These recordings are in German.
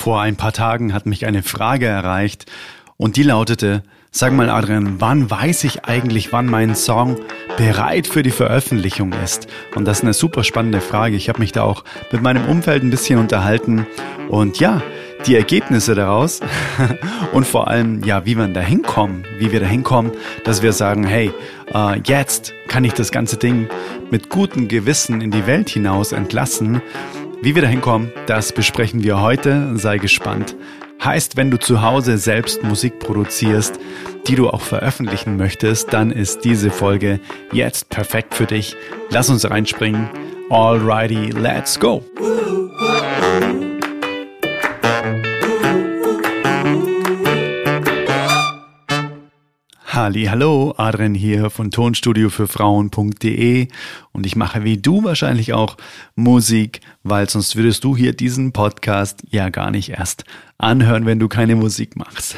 Vor ein paar Tagen hat mich eine Frage erreicht und die lautete, sag mal Adrian, wann weiß ich eigentlich, wann mein Song bereit für die Veröffentlichung ist? Und das ist eine super spannende Frage. Ich habe mich da auch mit meinem Umfeld ein bisschen unterhalten und ja, die Ergebnisse daraus und vor allem, ja, wie wir da hinkommen, wie wir da hinkommen, dass wir sagen, hey, äh, jetzt kann ich das ganze Ding mit gutem Gewissen in die Welt hinaus entlassen. Wie wir da hinkommen, das besprechen wir heute. Sei gespannt. Heißt, wenn du zu Hause selbst Musik produzierst, die du auch veröffentlichen möchtest, dann ist diese Folge jetzt perfekt für dich. Lass uns reinspringen. Alrighty, let's go. Halli, hallo, Adrian hier von Tonstudio für Frauen.de und ich mache wie du wahrscheinlich auch Musik, weil sonst würdest du hier diesen Podcast ja gar nicht erst anhören, wenn du keine Musik machst.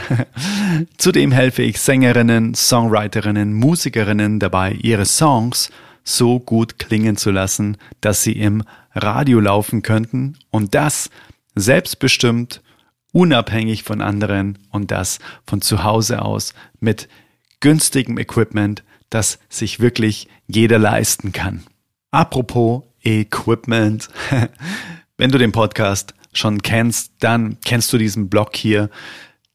Zudem helfe ich Sängerinnen, Songwriterinnen, Musikerinnen dabei, ihre Songs so gut klingen zu lassen, dass sie im Radio laufen könnten. Und das selbstbestimmt, unabhängig von anderen. Und das von zu Hause aus mit günstigem Equipment, das sich wirklich jeder leisten kann. Apropos Equipment, wenn du den Podcast schon kennst, dann kennst du diesen Blog hier.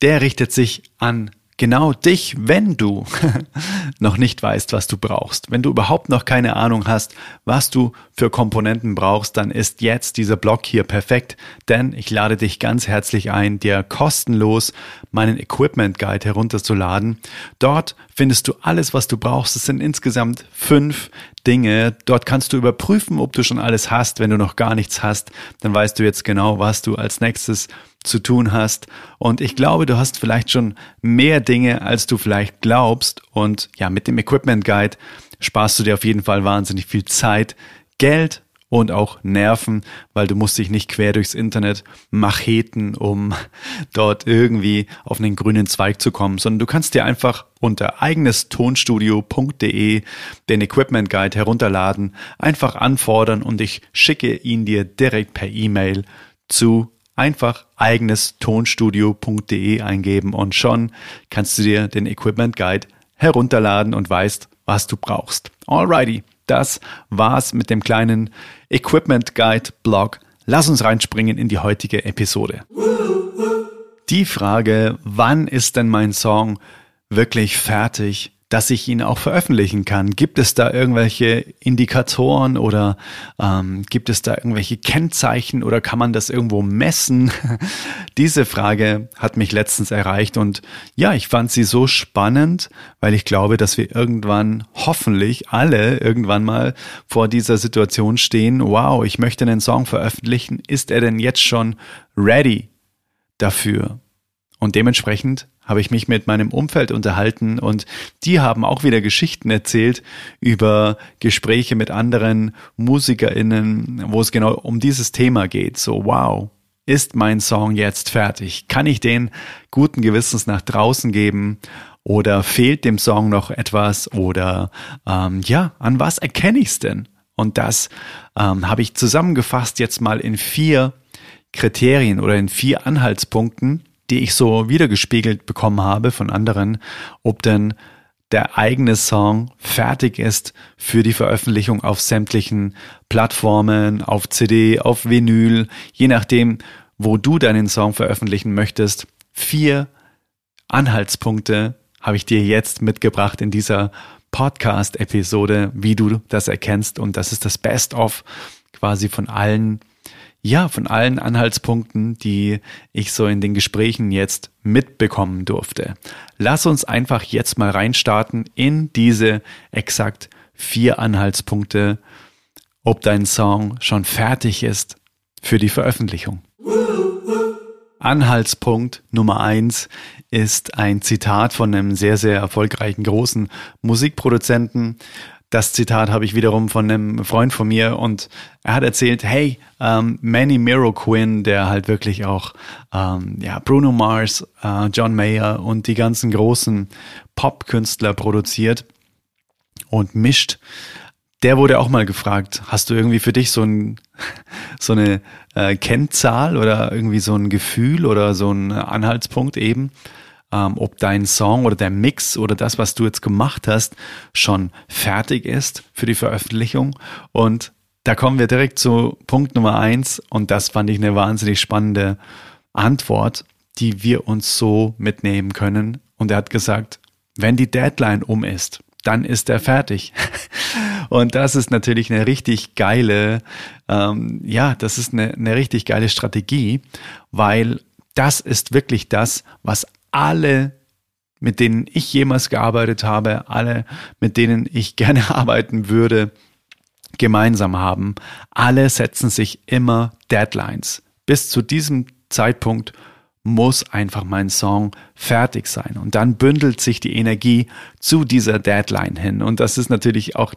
Der richtet sich an genau dich, wenn du noch nicht weißt, was du brauchst. Wenn du überhaupt noch keine Ahnung hast, was du für Komponenten brauchst, dann ist jetzt dieser Blog hier perfekt, denn ich lade dich ganz herzlich ein, dir kostenlos meinen Equipment Guide herunterzuladen. Dort findest du alles, was du brauchst. Es sind insgesamt fünf Dinge. Dort kannst du überprüfen, ob du schon alles hast. Wenn du noch gar nichts hast, dann weißt du jetzt genau, was du als nächstes zu tun hast. Und ich glaube, du hast vielleicht schon mehr Dinge, als du vielleicht glaubst. Und ja, mit dem Equipment Guide sparst du dir auf jeden Fall wahnsinnig viel Zeit, Geld und auch Nerven, weil du musst dich nicht quer durchs Internet macheten, um dort irgendwie auf einen grünen Zweig zu kommen, sondern du kannst dir einfach unter eigenestonstudio.de den Equipment Guide herunterladen, einfach anfordern und ich schicke ihn dir direkt per E-Mail zu einfach eigenes tonstudio.de eingeben und schon kannst du dir den Equipment Guide herunterladen und weißt, was du brauchst. Alrighty, das war's mit dem kleinen Equipment Guide Blog. Lass uns reinspringen in die heutige Episode. Die Frage, wann ist denn mein Song wirklich fertig, dass ich ihn auch veröffentlichen kann? Gibt es da irgendwelche Indikatoren oder ähm, gibt es da irgendwelche Kennzeichen oder kann man das irgendwo messen? Diese Frage hat mich letztens erreicht und ja, ich fand sie so spannend, weil ich glaube, dass wir irgendwann hoffentlich alle irgendwann mal vor dieser Situation stehen. Wow, ich möchte einen Song veröffentlichen. Ist er denn jetzt schon ready dafür? Und dementsprechend habe ich mich mit meinem Umfeld unterhalten und die haben auch wieder Geschichten erzählt über Gespräche mit anderen MusikerInnen, wo es genau um dieses Thema geht. So, wow, ist mein Song jetzt fertig? Kann ich den guten Gewissens nach draußen geben? Oder fehlt dem Song noch etwas? Oder ähm, ja, an was erkenne ich es denn? Und das ähm, habe ich zusammengefasst jetzt mal in vier Kriterien oder in vier Anhaltspunkten, die ich so wiedergespiegelt bekommen habe von anderen, ob denn der eigene Song fertig ist für die Veröffentlichung auf sämtlichen Plattformen, auf CD, auf Vinyl, je nachdem, wo du deinen Song veröffentlichen möchtest. Vier Anhaltspunkte habe ich dir jetzt mitgebracht in dieser Podcast-Episode, wie du das erkennst. Und das ist das Best-of quasi von allen ja, von allen Anhaltspunkten, die ich so in den Gesprächen jetzt mitbekommen durfte. Lass uns einfach jetzt mal reinstarten in diese exakt vier Anhaltspunkte, ob dein Song schon fertig ist für die Veröffentlichung. Anhaltspunkt Nummer eins ist ein Zitat von einem sehr, sehr erfolgreichen großen Musikproduzenten, das Zitat habe ich wiederum von einem Freund von mir und er hat erzählt, hey, ähm, Manny Miro Quinn, der halt wirklich auch ähm, ja, Bruno Mars, äh, John Mayer und die ganzen großen Pop-Künstler produziert und mischt, der wurde auch mal gefragt, hast du irgendwie für dich so, ein, so eine äh, Kennzahl oder irgendwie so ein Gefühl oder so ein Anhaltspunkt eben, ähm, ob dein Song oder der Mix oder das, was du jetzt gemacht hast, schon fertig ist für die Veröffentlichung. Und da kommen wir direkt zu Punkt Nummer eins und das fand ich eine wahnsinnig spannende Antwort, die wir uns so mitnehmen können. Und er hat gesagt, wenn die Deadline um ist, dann ist er fertig. Und das ist natürlich eine richtig geile, ähm, ja, das ist eine, eine richtig geile Strategie, weil das ist wirklich das, was alle mit denen ich jemals gearbeitet habe, alle, mit denen ich gerne arbeiten würde, gemeinsam haben. Alle setzen sich immer Deadlines. Bis zu diesem Zeitpunkt muss einfach mein Song fertig sein. Und dann bündelt sich die Energie zu dieser Deadline hin. Und das ist natürlich auch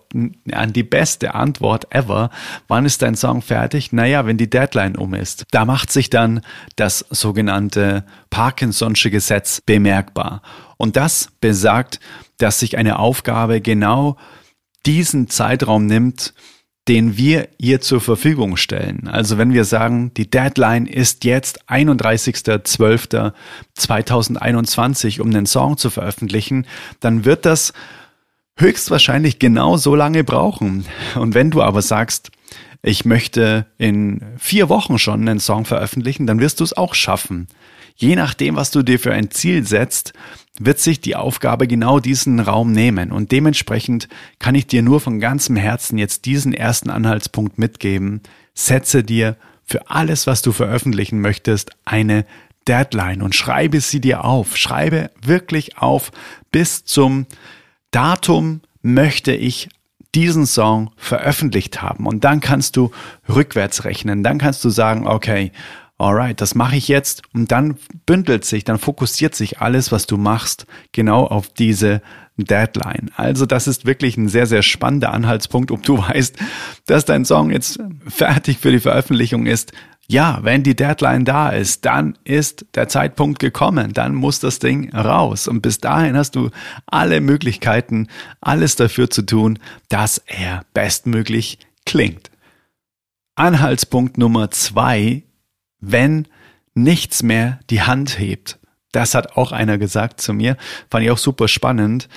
an die beste Antwort ever. Wann ist dein Song fertig? Naja, wenn die Deadline um ist. Da macht sich dann das sogenannte Parkinson'sche Gesetz bemerkbar. Und das besagt, dass sich eine Aufgabe genau diesen Zeitraum nimmt, den wir ihr zur Verfügung stellen. Also wenn wir sagen, die Deadline ist jetzt 31.12.2021, um den Song zu veröffentlichen, dann wird das höchstwahrscheinlich genau so lange brauchen. Und wenn du aber sagst, ich möchte in vier Wochen schon einen Song veröffentlichen, dann wirst du es auch schaffen. Je nachdem, was du dir für ein Ziel setzt, wird sich die Aufgabe genau diesen Raum nehmen. Und dementsprechend kann ich dir nur von ganzem Herzen jetzt diesen ersten Anhaltspunkt mitgeben. Setze dir für alles, was du veröffentlichen möchtest, eine Deadline und schreibe sie dir auf. Schreibe wirklich auf bis zum Datum möchte ich diesen Song veröffentlicht haben. Und dann kannst du rückwärts rechnen. Dann kannst du sagen, okay, alright, das mache ich jetzt und dann bündelt sich, dann fokussiert sich alles, was du machst, genau auf diese Deadline. Also das ist wirklich ein sehr, sehr spannender Anhaltspunkt, ob du weißt, dass dein Song jetzt fertig für die Veröffentlichung ist. Ja, wenn die Deadline da ist, dann ist der Zeitpunkt gekommen, dann muss das Ding raus. Und bis dahin hast du alle Möglichkeiten, alles dafür zu tun, dass er bestmöglich klingt. Anhaltspunkt Nummer zwei wenn nichts mehr die Hand hebt. Das hat auch einer gesagt zu mir, fand ich auch super spannend.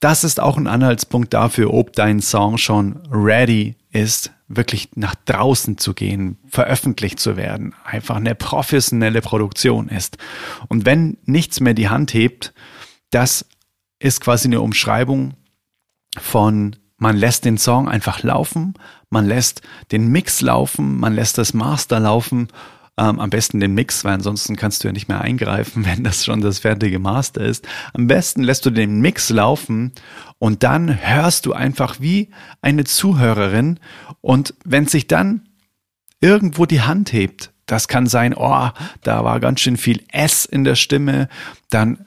Das ist auch ein Anhaltspunkt dafür, ob dein Song schon ready ist, wirklich nach draußen zu gehen, veröffentlicht zu werden, einfach eine professionelle Produktion ist. Und wenn nichts mehr die Hand hebt, das ist quasi eine Umschreibung von man lässt den Song einfach laufen, man lässt den Mix laufen, man lässt das Master laufen ähm, am besten den Mix, weil ansonsten kannst du ja nicht mehr eingreifen, wenn das schon das fertige Master ist. Am besten lässt du den Mix laufen und dann hörst du einfach wie eine Zuhörerin und wenn sich dann irgendwo die Hand hebt, das kann sein, oh, da war ganz schön viel S in der Stimme, dann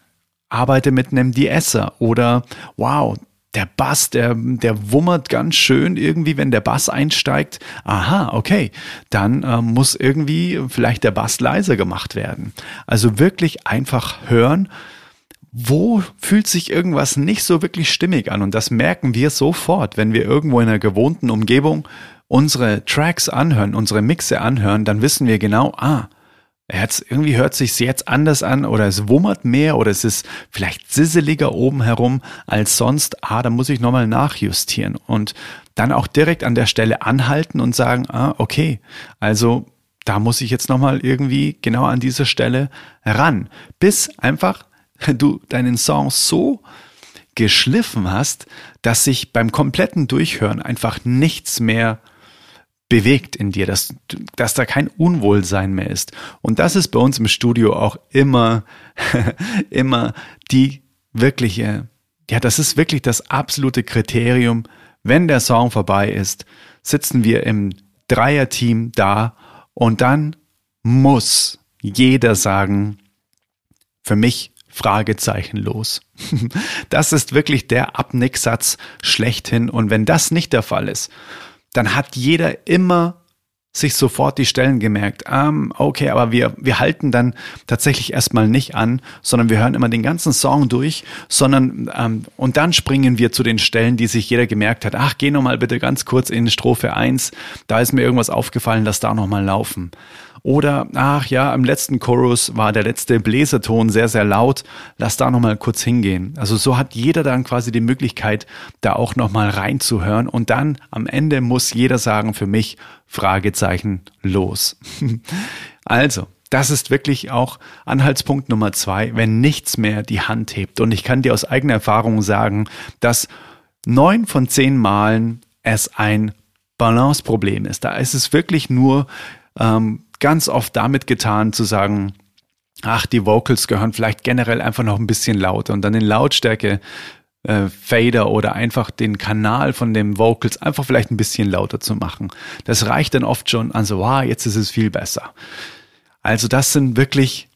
arbeite mit einem De-Esser oder wow, der Bass, der, der wummert ganz schön irgendwie, wenn der Bass einsteigt. Aha, okay, dann äh, muss irgendwie vielleicht der Bass leiser gemacht werden. Also wirklich einfach hören, wo fühlt sich irgendwas nicht so wirklich stimmig an. Und das merken wir sofort, wenn wir irgendwo in einer gewohnten Umgebung unsere Tracks anhören, unsere Mixe anhören, dann wissen wir genau, ah, Jetzt, irgendwie hört sich jetzt anders an oder es wummert mehr oder es ist vielleicht sisseliger oben herum als sonst. Ah, da muss ich nochmal nachjustieren und dann auch direkt an der Stelle anhalten und sagen, ah, okay, also da muss ich jetzt nochmal irgendwie genau an dieser Stelle ran, bis einfach du deinen Song so geschliffen hast, dass sich beim kompletten Durchhören einfach nichts mehr bewegt in dir, dass, dass da kein Unwohlsein mehr ist. Und das ist bei uns im Studio auch immer, immer die wirkliche, ja, das ist wirklich das absolute Kriterium. Wenn der Song vorbei ist, sitzen wir im Dreierteam da und dann muss jeder sagen, für mich Fragezeichen los. Das ist wirklich der Abnicksatz schlechthin. Und wenn das nicht der Fall ist, dann hat jeder immer sich sofort die Stellen gemerkt. Ähm, okay, aber wir, wir halten dann tatsächlich erstmal nicht an, sondern wir hören immer den ganzen Song durch, sondern ähm, und dann springen wir zu den Stellen, die sich jeder gemerkt hat. Ach, geh nochmal bitte ganz kurz in Strophe 1, da ist mir irgendwas aufgefallen, lass da nochmal laufen. Oder, ach ja, im letzten Chorus war der letzte Bläserton sehr, sehr laut. Lass da nochmal kurz hingehen. Also so hat jeder dann quasi die Möglichkeit, da auch nochmal reinzuhören. Und dann am Ende muss jeder sagen, für mich, Fragezeichen, los. also, das ist wirklich auch Anhaltspunkt Nummer zwei, wenn nichts mehr die Hand hebt. Und ich kann dir aus eigener Erfahrung sagen, dass neun von zehn Malen es ein Balanceproblem ist. Da ist es wirklich nur ähm, ganz oft damit getan zu sagen, ach, die Vocals gehören vielleicht generell einfach noch ein bisschen lauter und dann den Lautstärke äh, Fader oder einfach den Kanal von den Vocals einfach vielleicht ein bisschen lauter zu machen. Das reicht dann oft schon an so, wow, jetzt ist es viel besser. Also das sind wirklich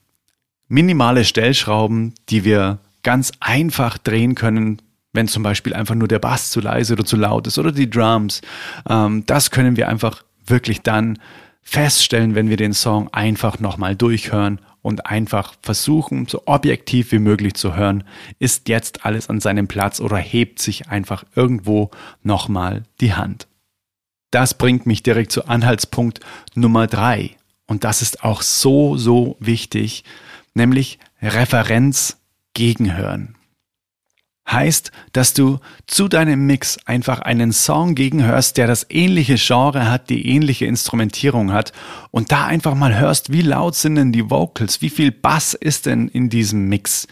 minimale Stellschrauben, die wir ganz einfach drehen können, wenn zum Beispiel einfach nur der Bass zu leise oder zu laut ist oder die Drums. Ähm, das können wir einfach wirklich dann feststellen, wenn wir den Song einfach nochmal durchhören und einfach versuchen, so objektiv wie möglich zu hören, ist jetzt alles an seinem Platz oder hebt sich einfach irgendwo nochmal die Hand. Das bringt mich direkt zu Anhaltspunkt Nummer drei. Und das ist auch so, so wichtig, nämlich Referenz gegenhören heißt, dass du zu deinem Mix einfach einen Song gegenhörst, der das ähnliche Genre hat, die ähnliche Instrumentierung hat und da einfach mal hörst, wie laut sind denn die Vocals, wie viel Bass ist denn in diesem Mix,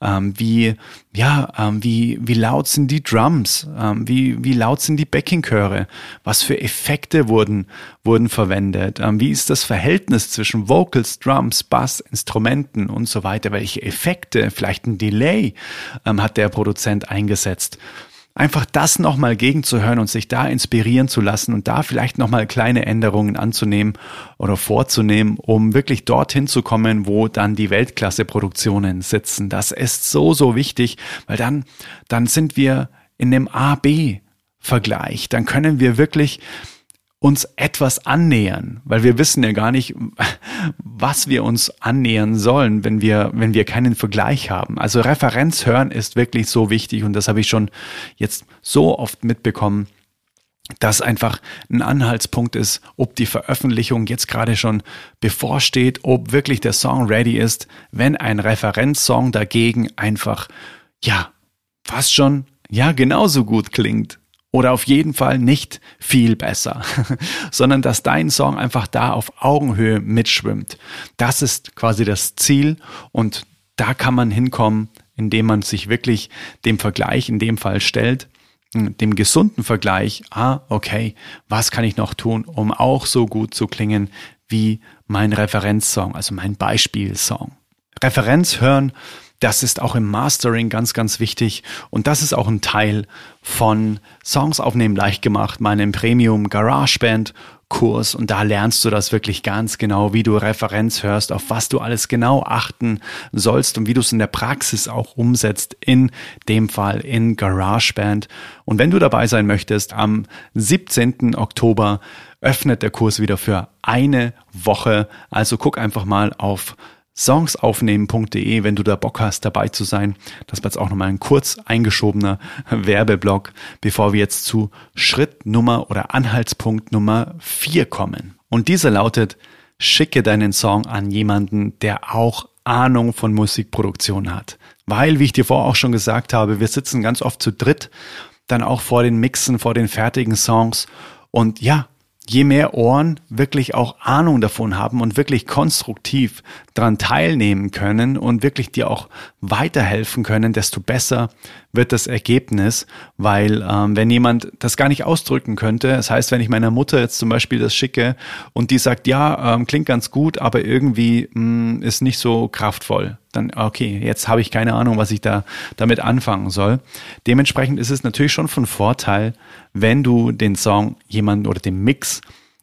ähm, wie ja, ähm, wie, wie laut sind die Drums, ähm, wie, wie laut sind die Backingchöre, was für Effekte wurden, wurden verwendet, ähm, wie ist das Verhältnis zwischen Vocals, Drums, Bass, Instrumenten und so weiter, welche Effekte, vielleicht ein Delay ähm, hat der Produzent eingesetzt einfach das nochmal gegenzuhören und sich da inspirieren zu lassen und da vielleicht nochmal kleine Änderungen anzunehmen oder vorzunehmen, um wirklich dorthin zu kommen, wo dann die Weltklasse-Produktionen sitzen. Das ist so, so wichtig, weil dann, dann sind wir in dem A-B-Vergleich. Dann können wir wirklich uns etwas annähern, weil wir wissen ja gar nicht, was wir uns annähern sollen, wenn wir, wenn wir keinen Vergleich haben. Also Referenz hören ist wirklich so wichtig und das habe ich schon jetzt so oft mitbekommen, dass einfach ein Anhaltspunkt ist, ob die Veröffentlichung jetzt gerade schon bevorsteht, ob wirklich der Song ready ist, wenn ein Referenzsong dagegen einfach, ja, fast schon, ja, genauso gut klingt oder auf jeden Fall nicht viel besser, sondern dass dein Song einfach da auf Augenhöhe mitschwimmt. Das ist quasi das Ziel und da kann man hinkommen, indem man sich wirklich dem Vergleich in dem Fall stellt, dem gesunden Vergleich, ah, okay, was kann ich noch tun, um auch so gut zu klingen wie mein Referenzsong, also mein Beispielsong. Referenz hören das ist auch im Mastering ganz, ganz wichtig. Und das ist auch ein Teil von Songs aufnehmen leicht gemacht, meinem Premium GarageBand Kurs und da lernst du das wirklich ganz genau, wie du Referenz hörst, auf was du alles genau achten sollst und wie du es in der Praxis auch umsetzt, in dem Fall in GarageBand. Und wenn du dabei sein möchtest, am 17. Oktober öffnet der Kurs wieder für eine Woche. Also guck einfach mal auf songsaufnehmen.de, wenn du da Bock hast, dabei zu sein. Das war jetzt auch nochmal ein kurz eingeschobener Werbeblock, bevor wir jetzt zu Schritt Nummer oder Anhaltspunkt Nummer 4 kommen. Und dieser lautet, schicke deinen Song an jemanden, der auch Ahnung von Musikproduktion hat. Weil, wie ich dir vorher auch schon gesagt habe, wir sitzen ganz oft zu dritt, dann auch vor den Mixen, vor den fertigen Songs. Und ja, je mehr Ohren wirklich auch Ahnung davon haben und wirklich konstruktiv daran teilnehmen können und wirklich dir auch weiterhelfen können, desto besser wird das Ergebnis, weil ähm, wenn jemand das gar nicht ausdrücken könnte, das heißt, wenn ich meiner Mutter jetzt zum Beispiel das schicke und die sagt, ja, ähm, klingt ganz gut, aber irgendwie mh, mm, ist nicht so kraftvoll, dann okay, jetzt habe ich keine Ahnung, was ich da damit anfangen soll. Dementsprechend ist es natürlich schon von Vorteil, wenn du den Song jemanden oder den Mix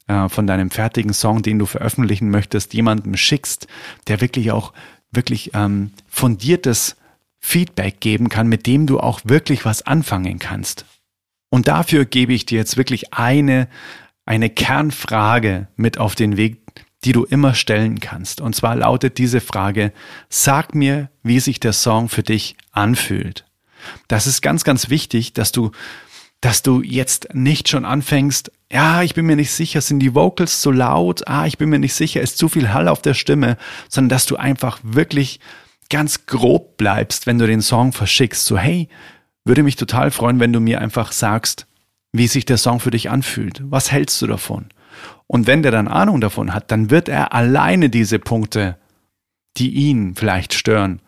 äh, von deinem fertigen Song, den du veröffentlichen möchtest, jemandem schickst, der wirklich auch wirklich ähm, fundiertes Feedback geben kann, mit dem du auch wirklich was anfangen kannst. Und dafür gebe ich dir jetzt wirklich eine eine Kernfrage mit auf den Weg, die du immer stellen kannst. Und zwar lautet diese Frage, sag mir, wie sich der Song für dich anfühlt. Das ist ganz, ganz wichtig, dass du, dass du jetzt nicht schon anfängst, ja, ich bin mir nicht sicher, sind die Vocals zu laut? Ah, ich bin mir nicht sicher, ist zu viel Hall auf der Stimme, sondern dass du einfach wirklich ganz grob bleibst, wenn du den Song verschickst. So, hey, würde mich total freuen, wenn du mir einfach sagst, wie sich der Song für dich anfühlt. Was hältst du davon? Und wenn der dann Ahnung davon hat, dann wird er alleine diese Punkte, die ihn vielleicht stören,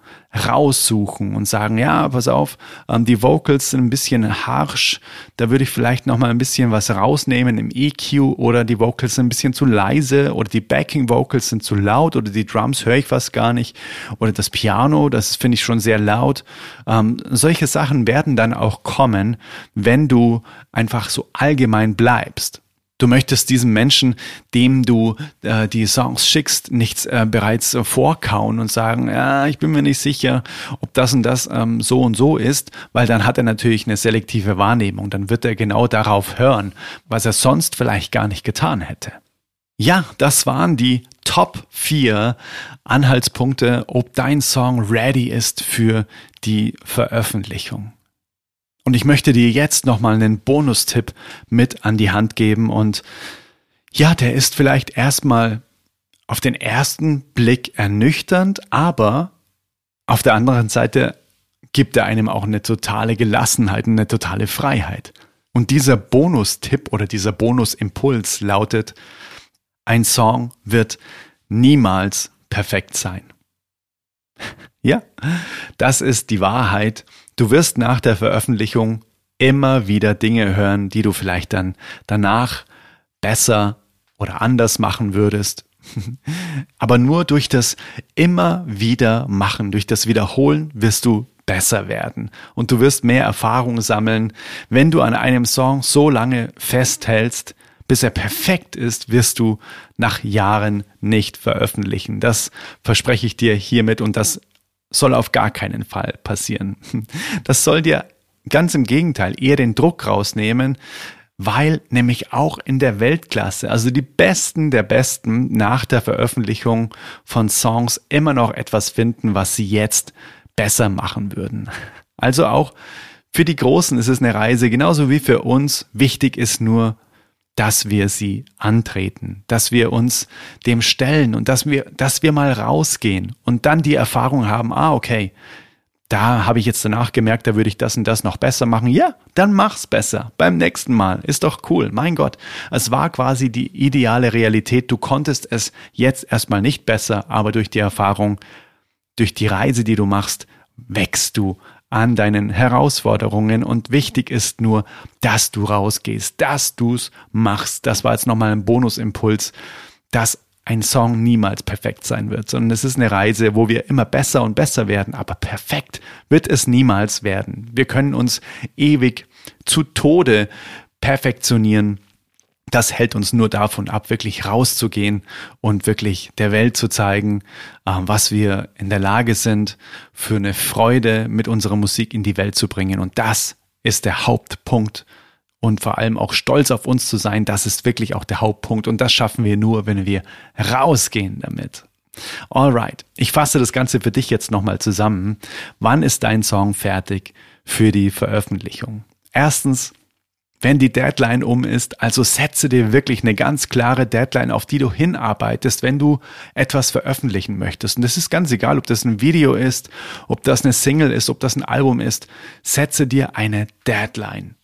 raussuchen und sagen, ja, pass auf, ähm, die Vocals sind ein bisschen harsh, da würde ich vielleicht noch mal ein bisschen was rausnehmen im EQ oder die Vocals sind ein bisschen zu leise oder die Backing Vocals sind zu laut oder die Drums höre ich fast gar nicht oder das Piano, das finde ich schon sehr laut. Ähm, solche Sachen werden dann auch kommen, wenn du einfach so allgemein bleibst. Du möchtest diesem Menschen, dem du äh, die Songs schickst, nichts äh, bereits äh, vorkauen und sagen, ja, ich bin mir nicht sicher, ob das und das ähm, so und so ist, weil dann hat er natürlich eine selektive Wahrnehmung. Dann wird er genau darauf hören, was er sonst vielleicht gar nicht getan hätte. Ja, das waren die Top 4 Anhaltspunkte, ob dein Song ready ist für die Veröffentlichung. Und ich möchte dir jetzt nochmal einen Bonustipp mit an die Hand geben. Und ja, der ist vielleicht erstmal auf den ersten Blick ernüchternd, aber auf der anderen Seite gibt er einem auch eine totale Gelassenheit, eine totale Freiheit. Und dieser Bonustipp oder dieser Bonusimpuls lautet, ein Song wird niemals perfekt sein. ja, das ist die Wahrheit Du wirst nach der Veröffentlichung immer wieder Dinge hören, die du vielleicht dann danach besser oder anders machen würdest. Aber nur durch das immer wieder machen, durch das Wiederholen wirst du besser werden und du wirst mehr Erfahrung sammeln. Wenn du an einem Song so lange festhältst, bis er perfekt ist, wirst du nach Jahren nicht veröffentlichen. Das verspreche ich dir hiermit und das soll auf gar keinen Fall passieren. Das soll dir ganz im Gegenteil eher den Druck rausnehmen, weil nämlich auch in der Weltklasse, also die Besten der Besten nach der Veröffentlichung von Songs immer noch etwas finden, was sie jetzt besser machen würden. Also auch für die Großen ist es eine Reise, genauso wie für uns. Wichtig ist nur, dass wir sie antreten, dass wir uns dem stellen und dass wir, dass wir mal rausgehen und dann die Erfahrung haben, ah, okay, da habe ich jetzt danach gemerkt, da würde ich das und das noch besser machen. Ja, dann mach's besser. Beim nächsten Mal. Ist doch cool. Mein Gott. Es war quasi die ideale Realität. Du konntest es jetzt erstmal nicht besser, aber durch die Erfahrung, durch die Reise, die du machst, wächst du an deinen Herausforderungen und wichtig ist nur, dass du rausgehst, dass du's machst. Das war jetzt nochmal ein Bonusimpuls, dass ein Song niemals perfekt sein wird, sondern es ist eine Reise, wo wir immer besser und besser werden, aber perfekt wird es niemals werden. Wir können uns ewig zu Tode perfektionieren das hält uns nur davon ab, wirklich rauszugehen und wirklich der Welt zu zeigen, äh, was wir in der Lage sind, für eine Freude mit unserer Musik in die Welt zu bringen. Und das ist der Hauptpunkt. Und vor allem auch stolz auf uns zu sein, das ist wirklich auch der Hauptpunkt. Und das schaffen wir nur, wenn wir rausgehen damit. Alright, ich fasse das Ganze für dich jetzt nochmal zusammen. Wann ist dein Song fertig für die Veröffentlichung? Erstens, wenn die Deadline um ist. Also setze dir wirklich eine ganz klare Deadline, auf die du hinarbeitest, wenn du etwas veröffentlichen möchtest. Und das ist ganz egal, ob das ein Video ist, ob das eine Single ist, ob das ein Album ist. Setze dir eine Deadline.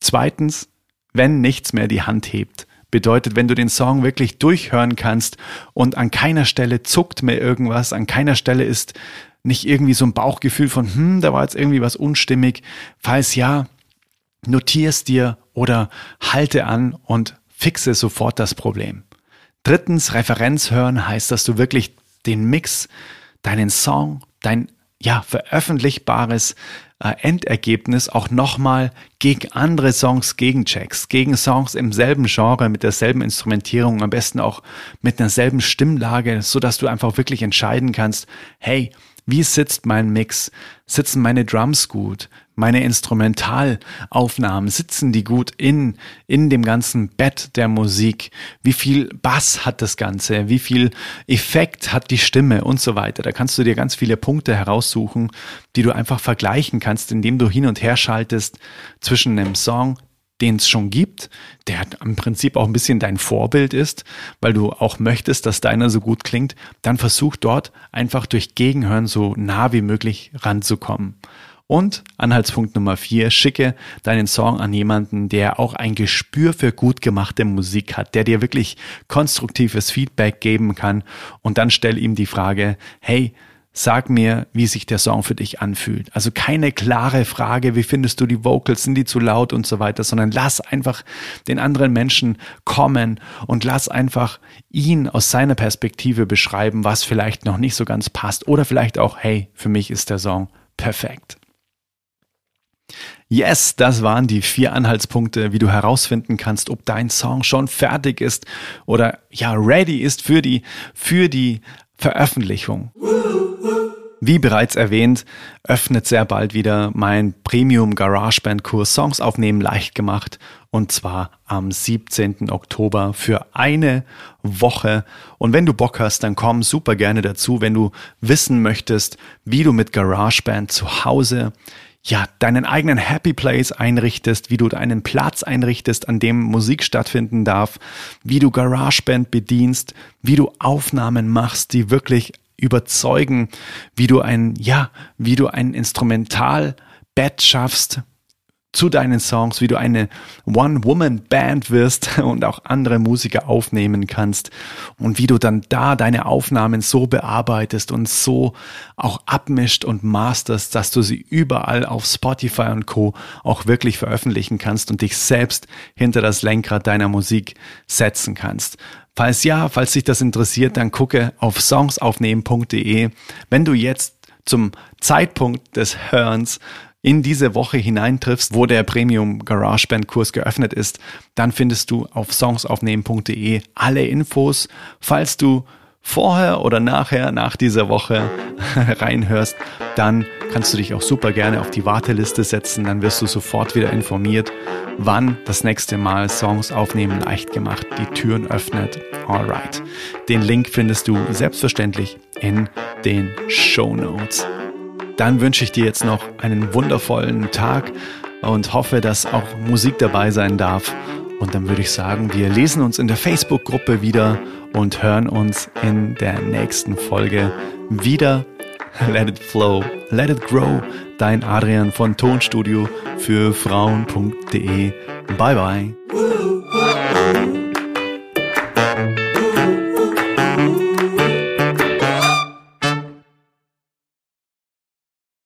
Zweitens, wenn nichts mehr die Hand hebt. Bedeutet, wenn du den Song wirklich durchhören kannst und an keiner Stelle zuckt mehr irgendwas, an keiner Stelle ist nicht irgendwie so ein Bauchgefühl von, hm, da war jetzt irgendwie was unstimmig. Falls ja, notier's dir oder halte an und fixe sofort das Problem. Drittens, Referenz hören heißt, dass du wirklich den Mix, deinen Song, dein ja, veröffentlichbares äh, Endergebnis auch nochmal gegen andere Songs gegencheckst, gegen Songs im selben Genre, mit derselben Instrumentierung, am besten auch mit derselben Stimmlage, so dass du einfach wirklich entscheiden kannst, hey, Wie sitzt mein Mix? Sitzen meine Drums gut? Meine Instrumentalaufnahmen, sitzen die gut in, in dem ganzen Bett der Musik? Wie viel Bass hat das Ganze? Wie viel Effekt hat die Stimme und so weiter? Da kannst du dir ganz viele Punkte heraussuchen, die du einfach vergleichen kannst, indem du hin und her schaltest zwischen einem Song, den es schon gibt, der im Prinzip auch ein bisschen dein Vorbild ist, weil du auch möchtest, dass deiner so gut klingt, dann versuch dort einfach durch Gegenhören so nah wie möglich ranzukommen. Und Anhaltspunkt Nummer vier, schicke deinen Song an jemanden, der auch ein Gespür für gut gemachte Musik hat, der dir wirklich konstruktives Feedback geben kann und dann stell ihm die Frage, hey, Sag mir, wie sich der Song für dich anfühlt. Also keine klare Frage, wie findest du die Vocals, sind die zu laut und so weiter, sondern lass einfach den anderen Menschen kommen und lass einfach ihn aus seiner Perspektive beschreiben, was vielleicht noch nicht so ganz passt oder vielleicht auch, hey, für mich ist der Song perfekt. Yes, das waren die vier Anhaltspunkte, wie du herausfinden kannst, ob dein Song schon fertig ist oder ja ready ist für die für die Veröffentlichung. Wie bereits erwähnt, öffnet sehr bald wieder mein Premium GarageBand Kurs Songs aufnehmen leicht gemacht und zwar am 17. Oktober für eine Woche. Und wenn du Bock hast, dann komm super gerne dazu, wenn du wissen möchtest, wie du mit GarageBand zu Hause ja, deinen eigenen Happy Place einrichtest, wie du deinen Platz einrichtest, an dem Musik stattfinden darf, wie du GarageBand bedienst, wie du Aufnahmen machst, die wirklich überzeugen, wie du ein, ja, wie du ein Instrumentalbett schaffst, zu deinen Songs, wie du eine One-Woman-Band wirst und auch andere Musiker aufnehmen kannst und wie du dann da deine Aufnahmen so bearbeitest und so auch abmischt und masterst, dass du sie überall auf Spotify und Co. auch wirklich veröffentlichen kannst und dich selbst hinter das Lenkrad deiner Musik setzen kannst. Falls ja, falls dich das interessiert, dann gucke auf songsaufnehmen.de. Wenn du jetzt zum Zeitpunkt des Hörens in diese Woche hineintriffst, wo der Premium GarageBand Kurs geöffnet ist, dann findest du auf songsaufnehmen.de alle Infos. Falls du vorher oder nachher, nach dieser Woche reinhörst, dann kannst du dich auch super gerne auf die Warteliste setzen. Dann wirst du sofort wieder informiert, wann das nächste Mal Songs aufnehmen leicht gemacht die Türen öffnet. Alright. Den Link findest du selbstverständlich in den Show Notes. Dann wünsche ich dir jetzt noch einen wundervollen Tag und hoffe, dass auch Musik dabei sein darf. Und dann würde ich sagen, wir lesen uns in der Facebook-Gruppe wieder und hören uns in der nächsten Folge wieder. Let it flow, let it grow. Dein Adrian von Tonstudio für Frauen.de. Bye bye.